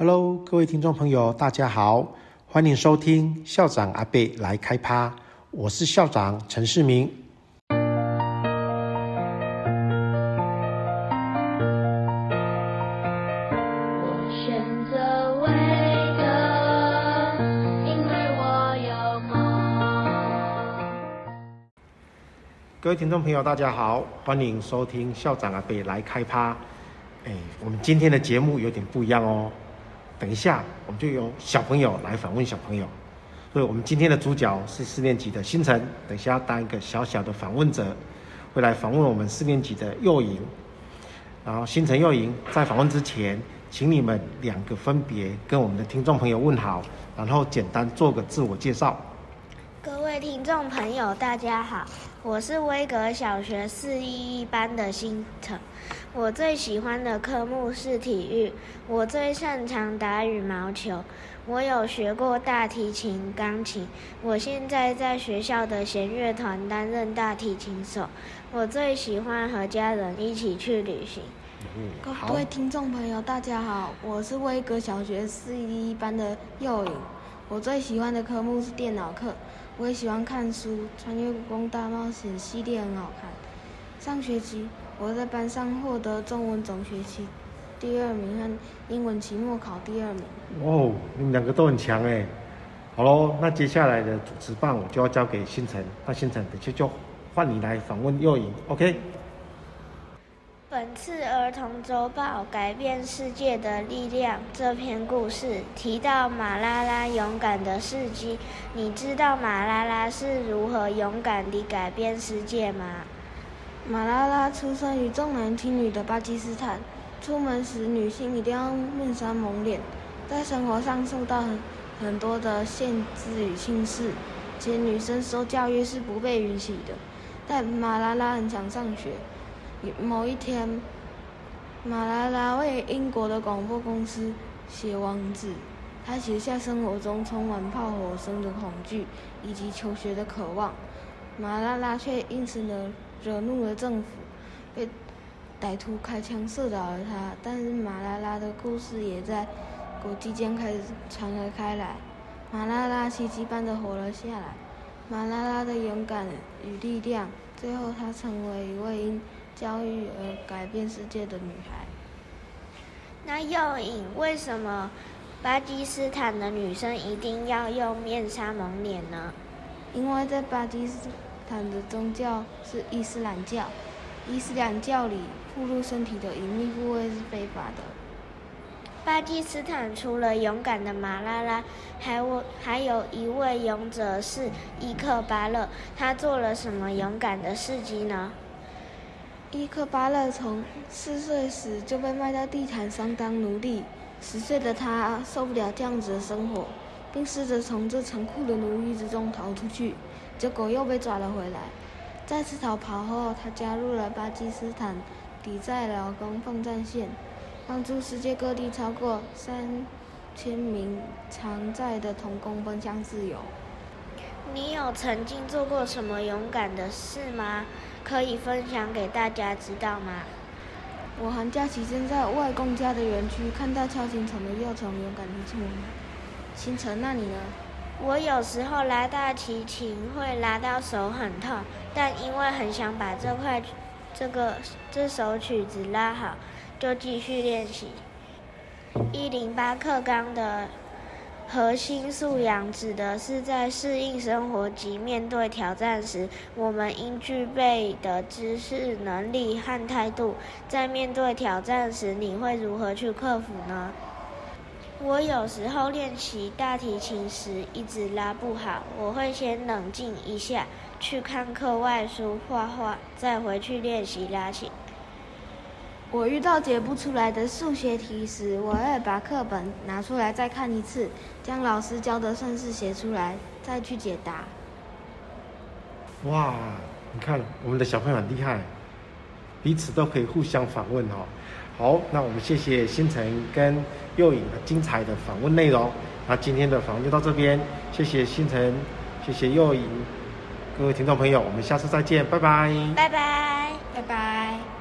Hello，各位听众朋友，大家好，欢迎收听校长阿贝来开趴，我是校长陈世明。我选择威格，因为我有梦。各位听众朋友，大家好，欢迎收听校长阿贝来开趴。哎，我们今天的节目有点不一样哦。等一下，我们就由小朋友来访问小朋友，所以我们今天的主角是四年级的星辰，等下要当一个小小的访问者，会来访问我们四年级的宥莹。然后星辰、宥莹在访问之前，请你们两个分别跟我们的听众朋友问好，然后简单做个自我介绍。各位听众朋友，大家好，我是威格小学四一一班的星辰。我最喜欢的科目是体育，我最擅长打羽毛球。我有学过大提琴、钢琴。我现在在学校的弦乐团担任大提琴手。我最喜欢和家人一起去旅行。嗯，各位听众朋友，大家好，我是威格小学四一一班的幼颖。我最喜欢的科目是电脑课。我也喜欢看书，《穿越故宫大冒险》系列很好看。上学期，我在班上获得中文总学期第二名和英文期末考第二名。哦，你们两个都很强哎！好喽，那接下来的主持棒我就要交给星辰。那星辰，等下就换你来访问幼影，OK？本次儿童周报改变世界的力量这篇故事提到马拉拉勇敢的事迹。你知道马拉拉是如何勇敢地改变世界吗？马拉拉出生于重男轻女的巴基斯坦，出门时女性一定要面纱蒙脸，在生活上受到很很多的限制与轻视，且女生受教育是不被允许的。但马拉拉很想上学。某一天，马拉拉为英国的广播公司写网址，她写下生活中充满炮火声的恐惧以及求学的渴望。马拉拉却因此呢。惹怒了政府，被歹徒开枪射倒了他。但是马拉拉的故事也在国际间开始传了开来。马拉拉奇迹般的活了下来。马拉拉的勇敢与力量，最后她成为一位因教育而改变世界的女孩。那又影，为什么巴基斯坦的女生一定要用面纱蒙脸呢？因为在巴基斯坦的宗教是伊斯兰教，伊斯兰教里暴露身体的隐秘部位是非法的。巴基斯坦除了勇敢的马拉拉，还有还有一位勇者是伊克巴勒，他做了什么勇敢的事迹呢？伊克巴勒从四岁时就被卖到地毯上当奴隶，十岁的他受不了这样子的生活，并试着从这残酷的奴役之中逃出去。结果又被抓了回来。再次逃跑后，他加入了巴基斯坦抵债劳工奋战线，帮助世界各地超过三千名偿债的童工奔向自由。你有曾经做过什么勇敢的事吗？可以分享给大家知道吗？我寒假期间在外公家的园区看到锹形虫的幼虫，勇敢地出门。星辰，那你呢？我有时候拉大提琴会拉到手很痛，但因为很想把这块、这个、这首曲子拉好，就继续练习。一零八课纲的核心素养指的是在适应生活及面对挑战时，我们应具备的知识、能力和态度。在面对挑战时，你会如何去克服呢？我有时候练习大提琴时一直拉不好，我会先冷静一下，去看课外书、画画，再回去练习拉琴。我遇到解不出来的数学题时，我会把课本拿出来再看一次，将老师教的算式写出来，再去解答。哇，你看我们的小朋友很厉害，彼此都可以互相访问哦。好，那我们谢谢星辰跟右影的精彩的访问内容。那今天的访问就到这边，谢谢星辰，谢谢右影，各位听众朋友，我们下次再见，拜拜，拜拜，拜拜。